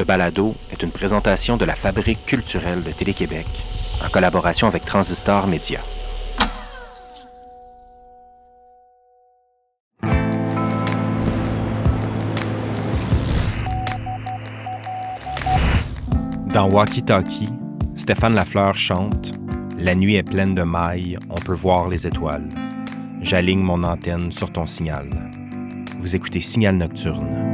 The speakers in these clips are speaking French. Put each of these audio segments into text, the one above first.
Ce balado est une présentation de la Fabrique culturelle de Télé-Québec en collaboration avec Transistor Média. Dans Walkie Talkie, Stéphane Lafleur chante La nuit est pleine de mailles, on peut voir les étoiles. J'aligne mon antenne sur ton signal. Vous écoutez Signal Nocturne.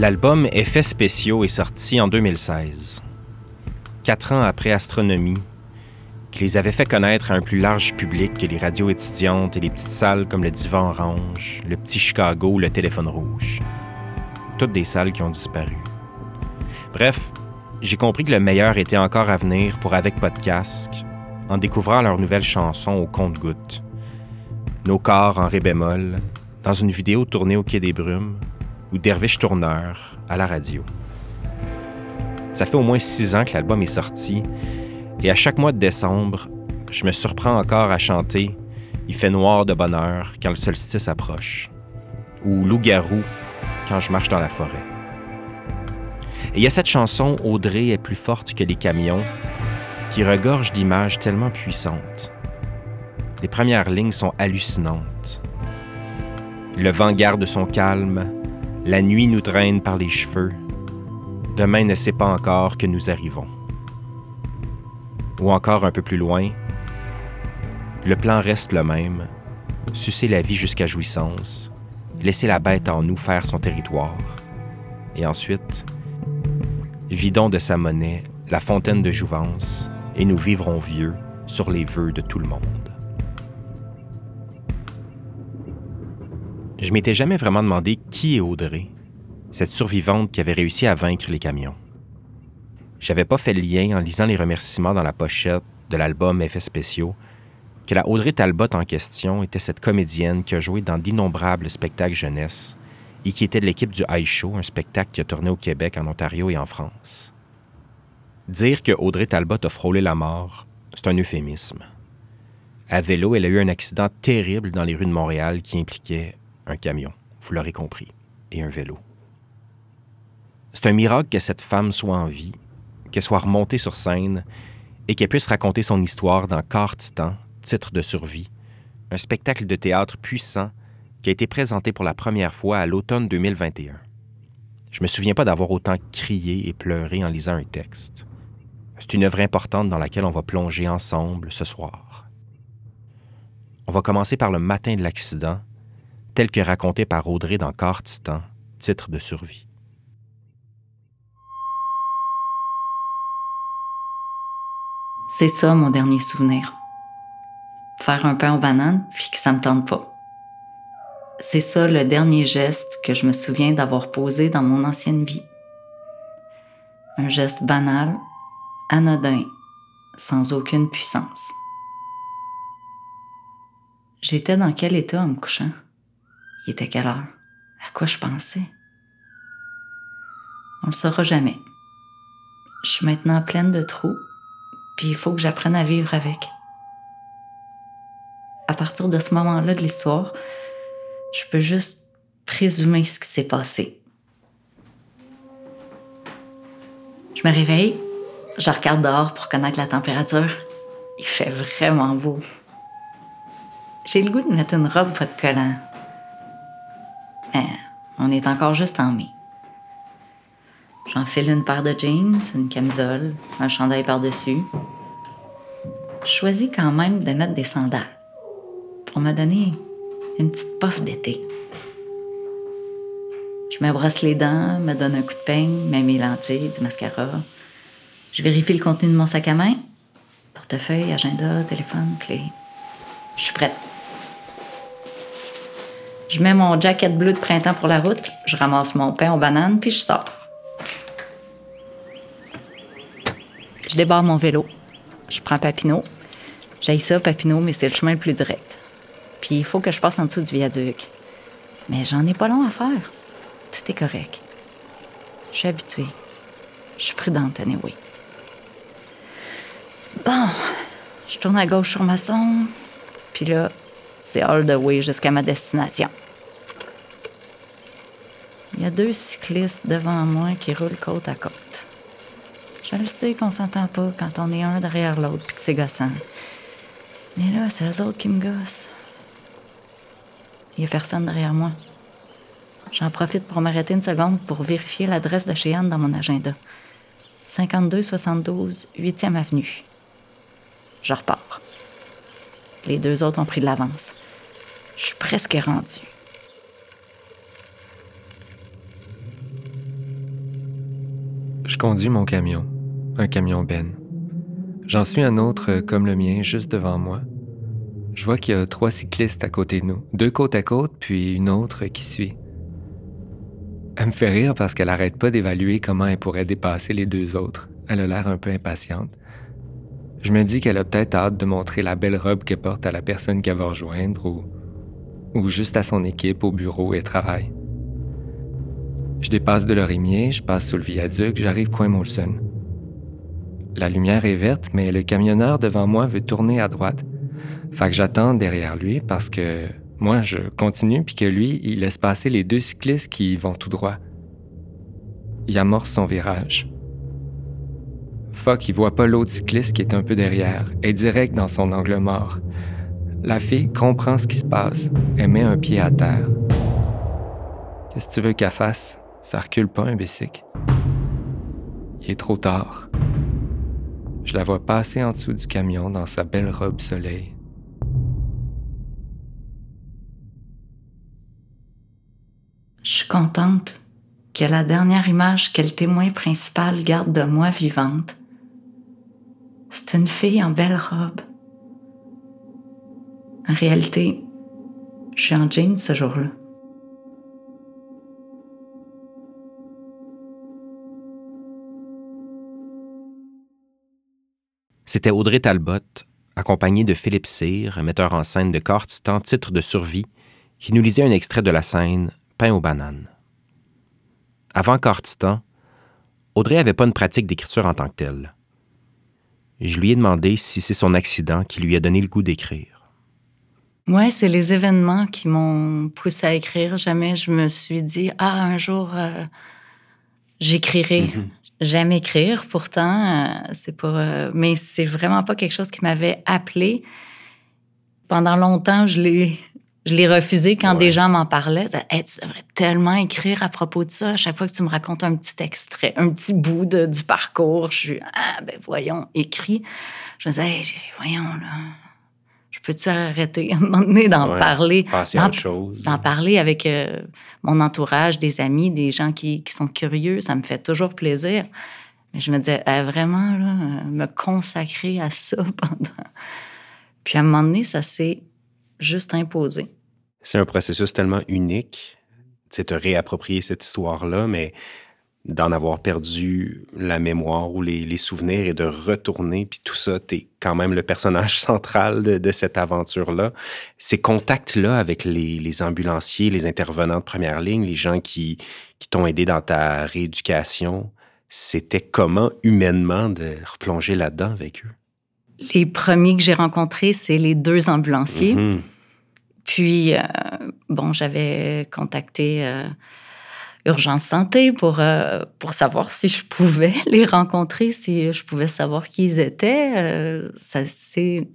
L'album Effets spéciaux est sorti en 2016, quatre ans après Astronomie, qui les avait fait connaître à un plus large public que les radios étudiantes et les petites salles comme le Divan Orange, le Petit Chicago ou le Téléphone Rouge. Toutes des salles qui ont disparu. Bref, j'ai compris que le meilleur était encore à venir pour Avec Podcast, en découvrant leur nouvelle chanson au compte-gouttes. Nos corps en ré bémol, dans une vidéo tournée au Quai des Brumes, ou Derviche Tourneur à la radio. Ça fait au moins six ans que l'album est sorti, et à chaque mois de décembre, je me surprends encore à chanter Il fait noir de bonheur quand le solstice approche, ou Loup-garou quand je marche dans la forêt. Et il y a cette chanson Audrey est plus forte que les camions qui regorge d'images tellement puissantes. Les premières lignes sont hallucinantes. Le vent garde son calme, la nuit nous traîne par les cheveux. Demain ne sait pas encore que nous arrivons. Ou encore un peu plus loin, le plan reste le même. Sucer la vie jusqu'à jouissance, laisser la bête en nous faire son territoire. Et ensuite, vidons de sa monnaie la fontaine de jouvence, et nous vivrons vieux sur les vœux de tout le monde. Je m'étais jamais vraiment demandé qui est Audrey, cette survivante qui avait réussi à vaincre les camions. J'avais pas fait le lien en lisant les remerciements dans la pochette de l'album Effets spéciaux que la Audrey Talbot en question était cette comédienne qui a joué dans d'innombrables spectacles jeunesse et qui était de l'équipe du High Show, un spectacle qui a tourné au Québec, en Ontario et en France. Dire que Audrey Talbot a frôlé la mort, c'est un euphémisme. À vélo, elle a eu un accident terrible dans les rues de Montréal qui impliquait un camion, vous l'aurez compris, et un vélo. C'est un miracle que cette femme soit en vie, qu'elle soit remontée sur scène et qu'elle puisse raconter son histoire dans Corps Titan, titre de survie, un spectacle de théâtre puissant qui a été présenté pour la première fois à l'automne 2021. Je me souviens pas d'avoir autant crié et pleuré en lisant un texte. C'est une œuvre importante dans laquelle on va plonger ensemble ce soir. On va commencer par le matin de l'accident tel que raconté par Audrey dans Corps Titan, titre de survie. C'est ça mon dernier souvenir. Faire un pain aux bananes, puis que ça me tente pas. C'est ça le dernier geste que je me souviens d'avoir posé dans mon ancienne vie. Un geste banal, anodin, sans aucune puissance. J'étais dans quel état en me couchant? Il était quelle heure? À quoi je pensais? On le saura jamais. Je suis maintenant pleine de trous, puis il faut que j'apprenne à vivre avec. À partir de ce moment-là de l'histoire, je peux juste présumer ce qui s'est passé. Je me réveille, je regarde dehors pour connaître la température. Il fait vraiment beau. J'ai le goût de mettre une robe pas de collant. Eh, on est encore juste en mai. J'enfile une paire de jeans, une camisole, un chandail par-dessus. Je choisis quand même de mettre des sandales pour me donner une petite puff d'été. Je me brosse les dents, me donne un coup de peigne, mets mes lentilles, du mascara. Je vérifie le contenu de mon sac à main. Portefeuille, agenda, téléphone, clé. Je suis prête. Je mets mon jacket bleu de printemps pour la route, je ramasse mon pain aux bananes, puis je sors. Je débarre mon vélo. Je prends Papineau. J'aille ça, Papineau, mais c'est le chemin le plus direct. Puis il faut que je passe en dessous du viaduc. Mais j'en ai pas long à faire. Tout est correct. Je suis habituée. Je suis prudente, anyway. Bon, je tourne à gauche sur ma sonde. Puis là, c'est all the way jusqu'à ma destination. Il y a deux cyclistes devant moi qui roulent côte à côte. Je le sais qu'on s'entend pas quand on est un derrière l'autre puis que c'est gossant. Mais là, c'est eux autres qui me gossent. Il y a personne derrière moi. J'en profite pour m'arrêter une seconde pour vérifier l'adresse de chez Anne dans mon agenda. 5272 8e avenue. Je repars. Les deux autres ont pris de l'avance. Je suis presque rendue. Je conduis mon camion, un camion Ben. J'en suis un autre comme le mien, juste devant moi. Je vois qu'il y a trois cyclistes à côté de nous, deux côte à côte, puis une autre qui suit. Elle me fait rire parce qu'elle n'arrête pas d'évaluer comment elle pourrait dépasser les deux autres. Elle a l'air un peu impatiente. Je me dis qu'elle a peut-être hâte de montrer la belle robe qu'elle porte à la personne qu'elle va rejoindre ou, ou juste à son équipe au bureau et travail. Je dépasse de l'orimier, je passe sous le viaduc, j'arrive coin Molson. La lumière est verte, mais le camionneur devant moi veut tourner à droite. Fait que j'attends derrière lui parce que moi, je continue puis que lui, il laisse passer les deux cyclistes qui vont tout droit. Il amorce son virage. Fuck, il voit pas l'autre cycliste qui est un peu derrière, est direct dans son angle mort. La fille comprend ce qui se passe, elle met un pied à terre. Qu'est-ce que tu veux qu'elle fasse? Ça recule pas un bicycle. Il est trop tard. Je la vois passer en dessous du camion dans sa belle robe soleil. Je suis contente que la dernière image que le témoin principal garde de moi vivante, c'est une fille en belle robe. En réalité, je suis en jeans ce jour-là. C'était Audrey Talbot, accompagnée de Philippe Cyr, metteur en scène de Corps Titan, titre de survie, qui nous lisait un extrait de la scène Pain aux bananes. Avant Corps Titan, Audrey n'avait pas une pratique d'écriture en tant que telle. Je lui ai demandé si c'est son accident qui lui a donné le goût d'écrire. Ouais, c'est les événements qui m'ont poussé à écrire. Jamais je me suis dit, ah, un jour, euh, j'écrirai. Mhm. J'aime écrire, pourtant, euh, c'est pas. euh, mais c'est vraiment pas quelque chose qui m'avait appelé. Pendant longtemps, je l'ai. Je l'ai refusé quand Ouais. des gens m'en parlaient. Hey, tu devrais tellement écrire à propos de ça. À chaque fois que tu me racontes un petit extrait, un petit bout de- du parcours, je suis Ah, ben voyons, écris. Je me disais, Hey, voyons, là. Je peux-tu arrêter à un moment donné d'en Ouais. parler? Passer à autre chose. d'en parler avec euh, mon entourage, des amis, des gens qui, qui sont curieux, ça me fait toujours plaisir. Mais je me disais, Ah, vraiment, là, euh, me consacrer à ça pendant. Puis à un moment donné, ça s'est juste imposé. C'est un processus tellement unique, c'est te réapproprier cette histoire-là, mais d'en avoir perdu la mémoire ou les, souvenirs et de retourner, puis tout ça, t'es quand même le personnage central de, de cette aventure-là. Ces contacts-là avec les, les ambulanciers, les intervenants de première ligne, les gens qui, qui t'ont aidé dans ta rééducation, c'était comment humainement de replonger là-dedans avec eux? Les premiers que j'ai rencontrés, c'est les deux ambulanciers. Mhm. Puis, euh, bon, j'avais contacté euh, Urgence Santé pour, euh, pour savoir si je pouvais les rencontrer, si je pouvais savoir qui ils étaient. Ça, c'est,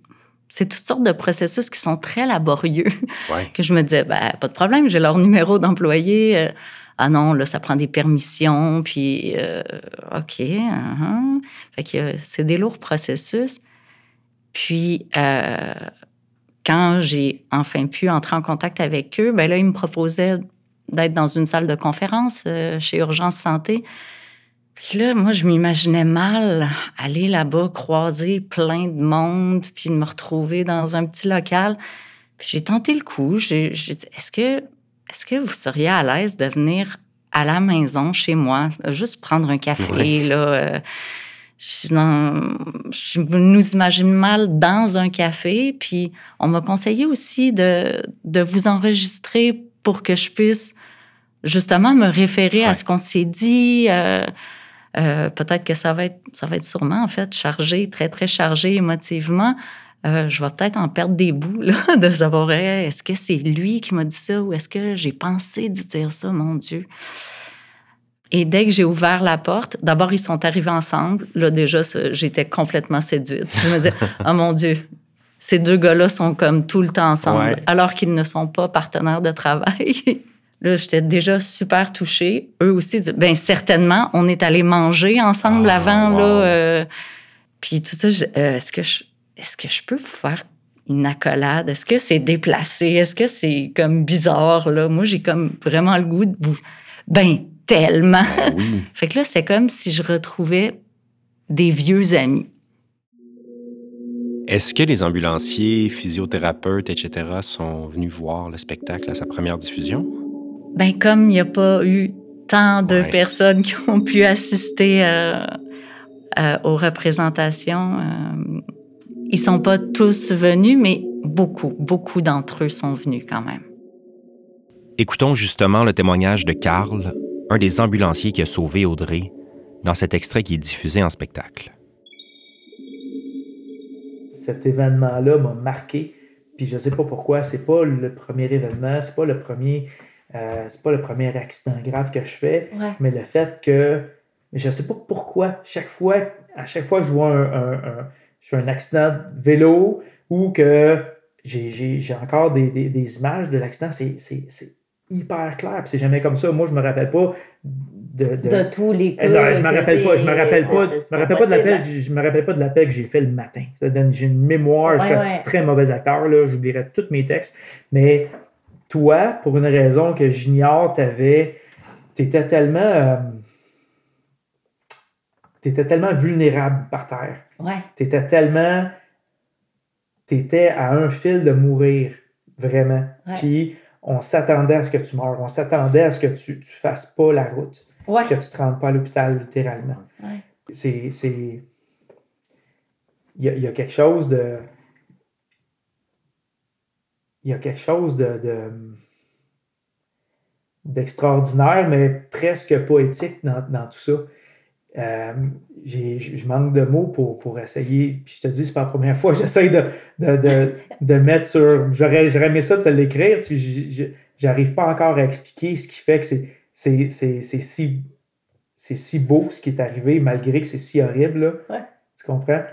c'est toutes sortes de processus qui sont très laborieux. Ouais. que je me disais, ben, pas de problème, j'ai leur numéro d'employé. Ah non, là, ça prend des permissions, puis euh, OK. uh-huh. Fait que c'est des lourds processus. Puis, euh, quand j'ai enfin pu entrer en contact avec eux, ben là, ils me proposaient d'être dans une salle de conférence euh, chez Urgence Santé. Puis là, moi, je m'imaginais mal aller là-bas, croiser plein de monde, puis me retrouver dans un petit local. Puis j'ai tenté le coup. J'ai dit, est-ce que, est-ce que vous seriez à l'aise de venir à la maison, chez moi, juste prendre un café, là? Euh, je, je, nous imagine mal dans un café, puis on m'a conseillé aussi de, de vous enregistrer pour que je puisse justement me référer à ce qu'on s'est dit. Euh, euh, peut-être que ça va être, ça va être sûrement en fait chargé, très très chargé émotivement. Euh, je vais peut-être en perdre des bouts là, de savoir est-ce que c'est lui qui m'a dit ça ou est-ce que j'ai pensé dire ça, mon Dieu. Et dès que j'ai ouvert la porte, d'abord ils sont arrivés ensemble. Là déjà, j'étais complètement séduite. Je me disais, oh mon Dieu, ces deux gars-là sont comme tout le temps ensemble, alors qu'ils ne sont pas partenaires de travail. Là, j'étais déjà super touchée. Eux aussi, ben certainement, on est allé manger ensemble ah, avant là. Euh, puis tout ça, euh, est-ce que je, est-ce que je peux vous faire une accolade? Est-ce que c'est déplacé? Est-ce que c'est comme bizarre là? Moi, j'ai comme vraiment le goût de vous. Ben tellement. Ben fait que là, c'était comme si je retrouvais des vieux amis. Est-ce que les ambulanciers, physiothérapeutes, etc., sont venus voir le spectacle à sa première diffusion? ben comme il n'y a pas eu tant de personnes qui ont pu assister euh, euh, aux représentations, euh, ils sont pas tous venus, mais beaucoup, beaucoup d'entre eux sont venus quand même. Écoutons justement le témoignage de Karl, un des ambulanciers qui a sauvé Audrey, dans cet extrait qui est diffusé en spectacle. Cet événement-là m'a marqué, puis je sais pas pourquoi, c'est pas le premier événement, c'est pas le premier euh, c'est pas le premier accident grave que je fais, mais le fait que je sais pas pourquoi, chaque fois, à chaque fois que je vois un, je fais un accident de vélo ou que j'ai encore des, des, images de l'accident, c'est hyper clair. C'est jamais comme ça. Moi, je me rappelle pas de, de, tous les cas. je me rappelle pas. Je me rappelle pas. Je me rappelle pas de l'appel. Je me rappelle pas de l'appel que j'ai fait le matin. J'ai une mémoire. je suis un très mauvais acteur. J'oublierai tous mes textes. Mais toi, pour une raison que j'ignore, t'avais. T'étais tellement. Euh, t'étais tellement vulnérable par terre. Ouais. T'étais tellement. T'étais à un fil de mourir, vraiment. Puis on s'attendait à ce que tu meurs. On s'attendait à ce que tu ne fasses pas la route. Ouais. Que tu te rendes pas à l'hôpital, littéralement. Ouais. C'est. Il y, y a quelque chose de il y a quelque chose de, d'extraordinaire, mais presque poétique dans, tout ça. Euh, je manque de mots pour, pour essayer. Puis je te dis, c'est pas la première fois que j'essaie de, de, mettre sur. J'aurais, aimé ça de te l'écrire. Tu j'arrive pas encore à expliquer ce qui fait que c'est, c'est, si, c'est si beau ce qui est arrivé, malgré que c'est si horrible. Tu comprends?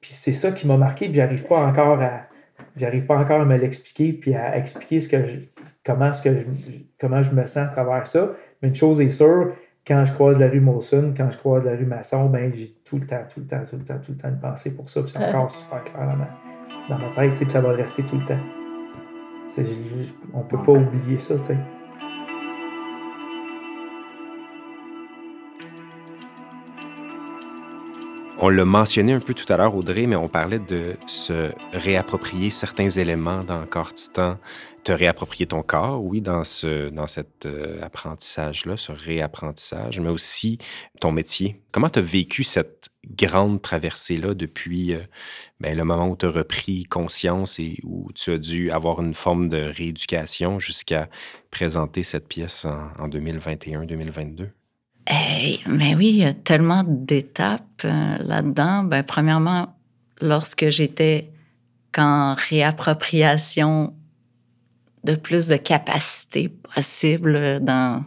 Puis c'est ça qui m'a marqué, puis j'arrive pas encore à, j'arrive pas encore à me l'expliquer puis à expliquer ce que je, comment, ce que je, comment je me sens à travers ça. Mais une chose est sûre, quand je croise la rue Molson, quand je croise la rue Masson, ben j'ai tout le temps, tout le temps, tout le temps, tout le temps de penser pour ça. Puis c'est encore super clair dans ma, dans ma tête, puis ça va rester tout le temps. on peut pas oublier ça, tu On l'a mentionné un peu tout à l'heure, Audrey, mais on parlait de se réapproprier certains éléments dans Corps Titan, te réapproprier ton corps, oui, dans, ce, dans cet euh, apprentissage-là, ce réapprentissage, mais aussi ton métier. Comment tu as vécu cette grande traversée-là depuis euh, ben, le moment où tu as repris conscience et où tu as dû avoir une forme de rééducation jusqu'à présenter cette pièce en 2021-2022? Mais oui, il y a tellement d'étapes euh, là-dedans. Ben, premièrement, lorsque j'étais qu'en réappropriation de plus de capacités possibles dans,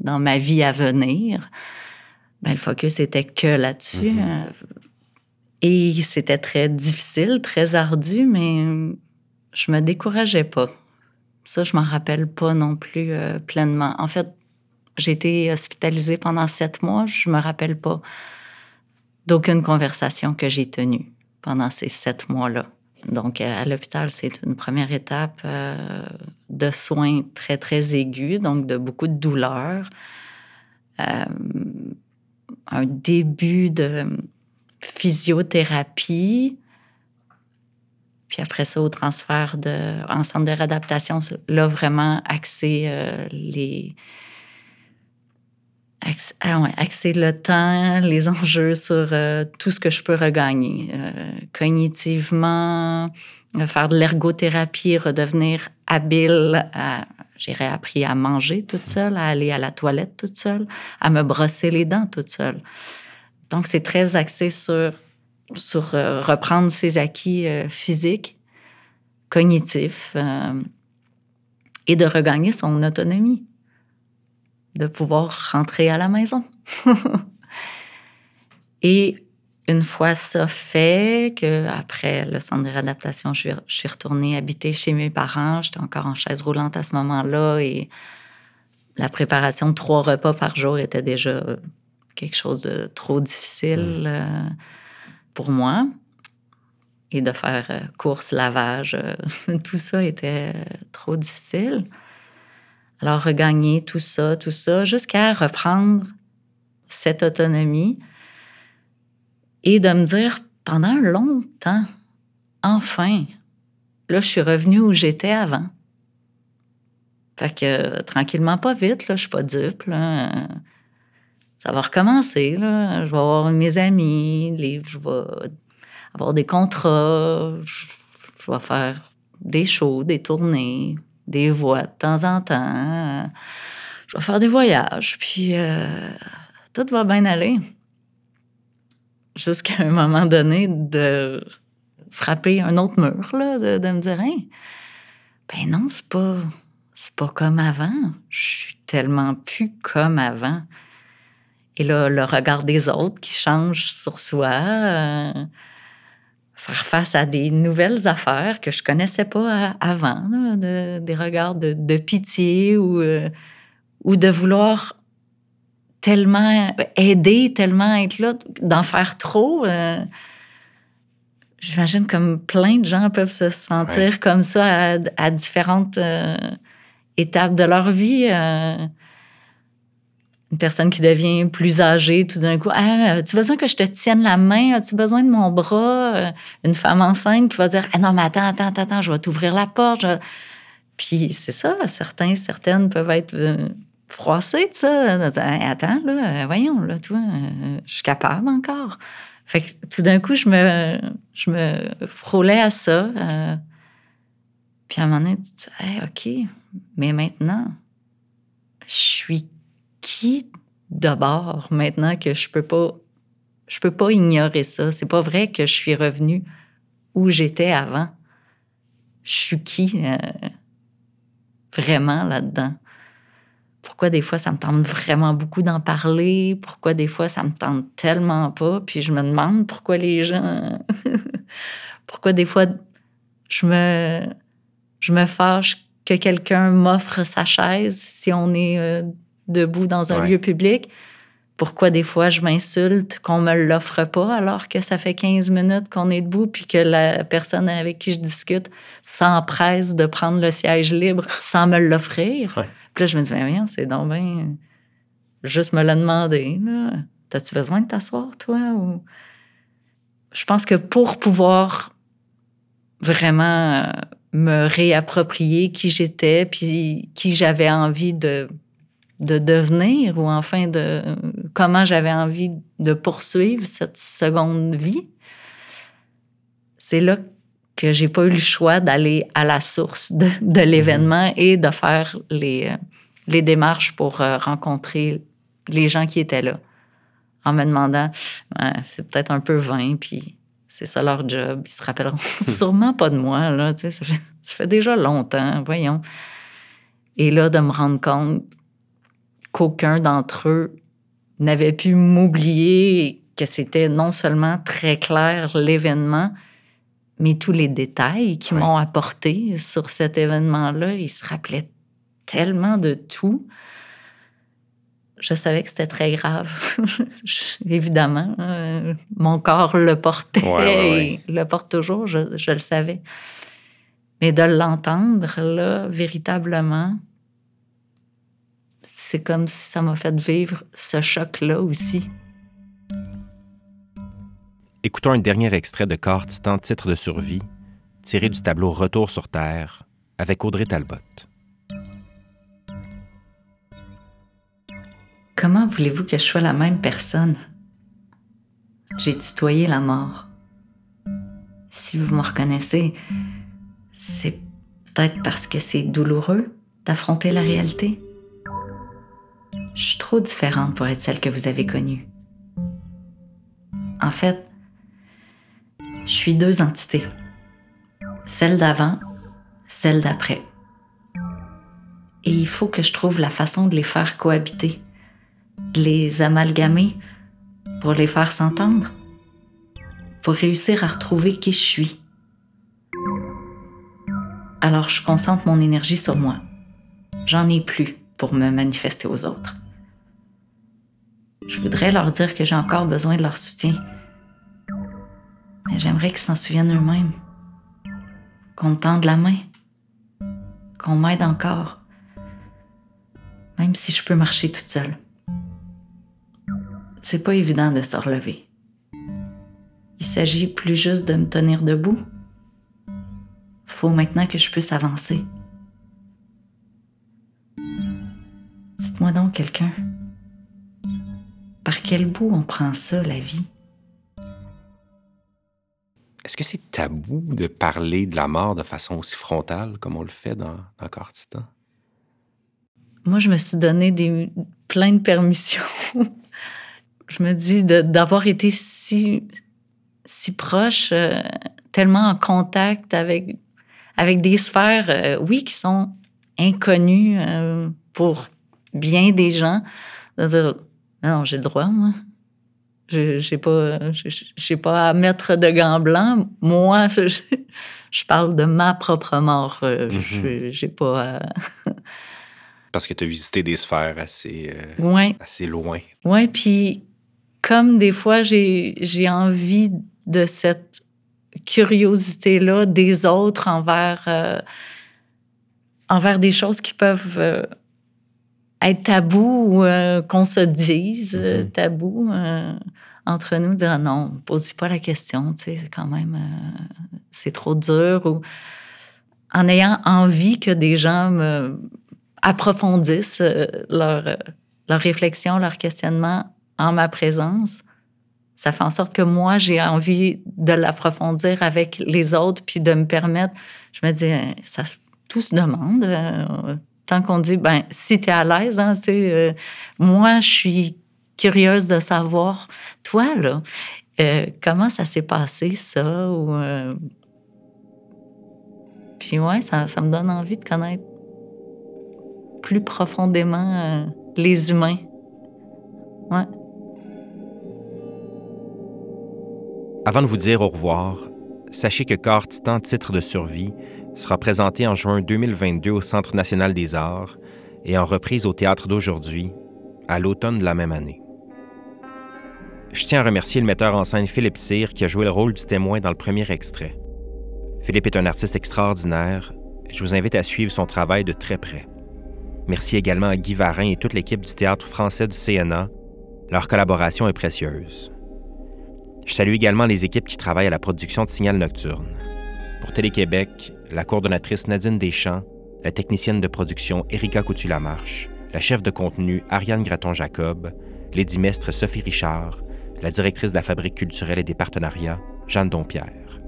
dans ma vie à venir, ben, le focus était que là-dessus. Mm-hmm. Euh, et c'était très difficile, très ardu, mais je me décourageais pas. Ça, je m'en rappelle pas non plus euh, pleinement. En fait, j'ai été hospitalisée pendant sept mois. Je me rappelle pas d'aucune conversation que j'ai tenue pendant ces sept mois-là. Donc, à l'hôpital, c'est une première étape euh, de soins très, très aigus, donc de beaucoup de douleurs. Euh, un début de physiothérapie. Puis après ça, au transfert de, en centre de réadaptation, là, vraiment axé euh, les. Ah axer le temps, les enjeux sur euh, tout ce que je peux regagner. Euh, cognitivement, faire de l'ergothérapie, redevenir habile à. J'ai appris à manger toute seule, à aller à la toilette toute seule, à me brosser les dents toute seule. Donc, c'est très axé sur, sur reprendre ses acquis physiques cognitif euh, et de regagner son autonomie, de pouvoir rentrer à la maison. et une fois ça fait, que après le centre de réadaptation, je suis, je suis retournée habiter chez mes parents. J'étais encore en chaise roulante à ce moment-là et la préparation de trois repas par jour était déjà quelque chose de trop difficile mmh. euh, pour moi et de faire euh, course, lavage, euh, tout ça était trop difficile. Alors, regagner tout ça, tout ça, jusqu'à reprendre cette autonomie et de me dire pendant un long temps, enfin, là, je suis revenue où j'étais avant. Fait que tranquillement, pas vite, là, je suis pas dupe. Ça va recommencer. Là. Je vais voir mes amis, je vais avoir des contrats, je, vais faire des shows, des tournées, des voix de temps en temps. Je vais faire des voyages, puis euh, tout va bien aller. Jusqu'à un moment donné, de frapper un autre mur, là, de, me dire ben non, c'est pas, pas comme avant. Je suis tellement plus comme avant. Et là, le regard des autres qui change sur soi. Euh, faire face à des nouvelles affaires que je connaissais pas avant, des regards de, pitié ou, euh, ou de vouloir tellement aider, tellement être là, d'en faire trop. Euh, j'imagine comme plein de gens peuvent se sentir comme ça à, différentes euh, étapes de leur vie une personne qui devient plus âgée tout d'un coup. Ah, as-tu besoin que je te tienne la main? As-tu besoin de mon bras? Euh, une femme enceinte qui va dire Ah non, mais attends, attends, attends, je vais t'ouvrir la porte. Puis c'est ça, certains, certaines peuvent être euh, froissées de ça. attends, là, euh, voyons, là, toi, je suis capable encore. Fait que tout d'un coup, je me, je me frôlais à ça. puis à un moment donné, tu OK, mais maintenant, je suis qui d'abord maintenant que je peux pas je peux pas ignorer ça. C'est pas vrai que je suis revenue où j'étais avant. Je suis qui euh, vraiment là-dedans? Pourquoi des fois ça me tente vraiment beaucoup d'en parler? Pourquoi des fois ça me tente tellement pas? Puis je me demande pourquoi les gens. pourquoi des fois je me, je me fâche que quelqu'un m'offre sa chaise si on est euh, debout dans un lieu public. Pourquoi des fois je m'insulte qu'on me l'offre pas alors que ça fait 15 minutes qu'on est debout puis que la personne avec qui je discute s'empresse de prendre le siège libre sans me l'offrir? Puis là, je me dis, mais c'est donc bien. Juste me l'a demandé. T'as-tu besoin de t'asseoir, toi? Ou... Je pense que pour pouvoir vraiment euh, me réapproprier qui j'étais puis qui j'avais envie de de devenir ou enfin de comment j'avais envie de poursuivre cette seconde vie. C'est là que j'ai pas eu le choix d'aller à la source de, de l'événement mm-hmm. et de faire les, euh, les démarches pour euh, rencontrer les gens qui étaient là en me demandant c'est peut-être un peu vain puis c'est ça leur job ils se rappelleront sûrement pas de moi là ça fait, ça fait déjà longtemps voyons et là de me rendre compte qu'aucun d'entre eux n'avait pu m'oublier que c'était non seulement très clair l'événement, mais tous les détails qui m'ont apporté sur cet événement-là. Ils se rappelaient tellement de tout. Je savais que c'était très grave. Évidemment, euh, mon corps le portait et le porte toujours, je, je le savais. Mais de l'entendre, là, véritablement, c'est comme si ça m'a fait vivre ce choc-là aussi. Écoutons un dernier extrait de Corps Titan, titre de survie, tiré du tableau Retour sur Terre, avec Audrey Talbot. Comment voulez-vous que je sois la même personne? J'ai tutoyé la mort. Si vous me reconnaissez, c'est peut-être parce que c'est douloureux d'affronter la réalité. Je suis trop différente pour être celle que vous avez connue. En fait, je suis deux entités. Celle d'avant, celle d'après. Et il faut que je trouve la façon de les faire cohabiter, de les amalgamer pour les faire s'entendre, pour réussir à retrouver qui je suis. Alors je concentre mon énergie sur moi. J'en ai plus pour me manifester aux autres. Je voudrais leur dire que j'ai encore besoin de leur soutien. Mais j'aimerais qu'ils s'en souviennent eux-mêmes. Qu'on me tende la main. Qu'on m'aide encore. Même si je peux marcher toute seule. C'est pas évident de se relever. Il s'agit plus juste de me tenir debout. Faut maintenant que je puisse avancer. Dites-moi donc quelqu'un. Par quel bout on prend ça, la vie? Est-ce que c'est tabou de parler de la mort de façon aussi frontale comme on le fait dans, dans Corps Titan? Moi, je me suis donné des, plein de permissions. je me dis d'avoir été si, si proche, euh, tellement en contact avec, avec des sphères, euh, oui, qui sont inconnues euh, pour bien des gens. Non, j'ai le droit, moi. Je n'ai pas, pas à mettre de gants blancs. Moi, je, je parle de ma propre mort. Euh, mm-hmm. Je n'ai pas Parce que tu as visité des sphères assez, euh, assez loin. Oui, puis comme des fois, j'ai envie de cette curiosité-là des autres envers, euh, envers des choses qui peuvent être tabou ou euh, qu'on se dise euh, mm-hmm. tabou euh, entre nous, dire non, pose pas la question, tu sais, c'est quand même, c'est trop dur. Ou en ayant envie que des gens me approfondissent leur, leur réflexion, leur questionnement en ma présence, ça fait en sorte que moi, j'ai envie de l'approfondir avec les autres, puis de me permettre, je me dis, ça, tout se demande tant qu'on dit, ben, si tu es à l'aise, hein, euh, moi, je suis curieuse de savoir, toi, là, euh, comment ça s'est passé, ça? Ou, euh, Puis, ouais, ça, ça, me donne envie de connaître plus profondément les humains. Ouais. Avant de vous dire au revoir, sachez que Corps Titan Titre de survie sera présenté en juin 2022 au Centre national des arts et en reprise au théâtre d'aujourd'hui à l'automne de la même année. Je tiens à remercier le metteur en scène Philippe Cyr qui a joué le rôle du témoin dans le premier extrait. Philippe est un artiste extraordinaire. Je vous invite à suivre son travail de très près. Merci également à Guy Varin et toute l'équipe du théâtre français du CNA. Leur collaboration est précieuse. Je salue également les équipes qui travaillent à la production de Signal Nocturne. Pour Télé-Québec, la coordonnatrice Nadine Deschamps, la technicienne de production Erika Coutu-Lamarche, la chef de contenu Ariane Graton-Jacob, l'édimestre Sophie Richard, la directrice de la Fabrique culturelle et des partenariats, Jeanne Dompierre.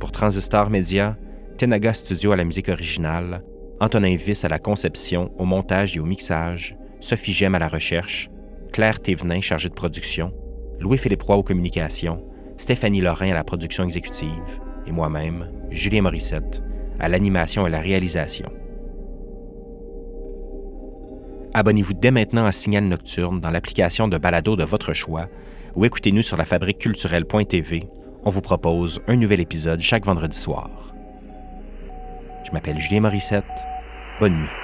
Pour Transistor Média, Tenaga Studio à la musique originale, Antonin Viss à la conception, au montage et au mixage, Sophie Gem à la recherche, Claire Thévenin chargée de production, Louis-Philippe Roy aux communications, Stéphanie Lorrain à la production exécutive, et moi-même, Julien Morissette, à l'animation et la réalisation. Abonnez-vous dès maintenant à Signal Nocturne dans l'application de balado de votre choix ou écoutez-nous sur la fabrique culturelle.tv. On vous propose un nouvel épisode chaque vendredi soir. Je m'appelle Julien Morissette. Bonne nuit.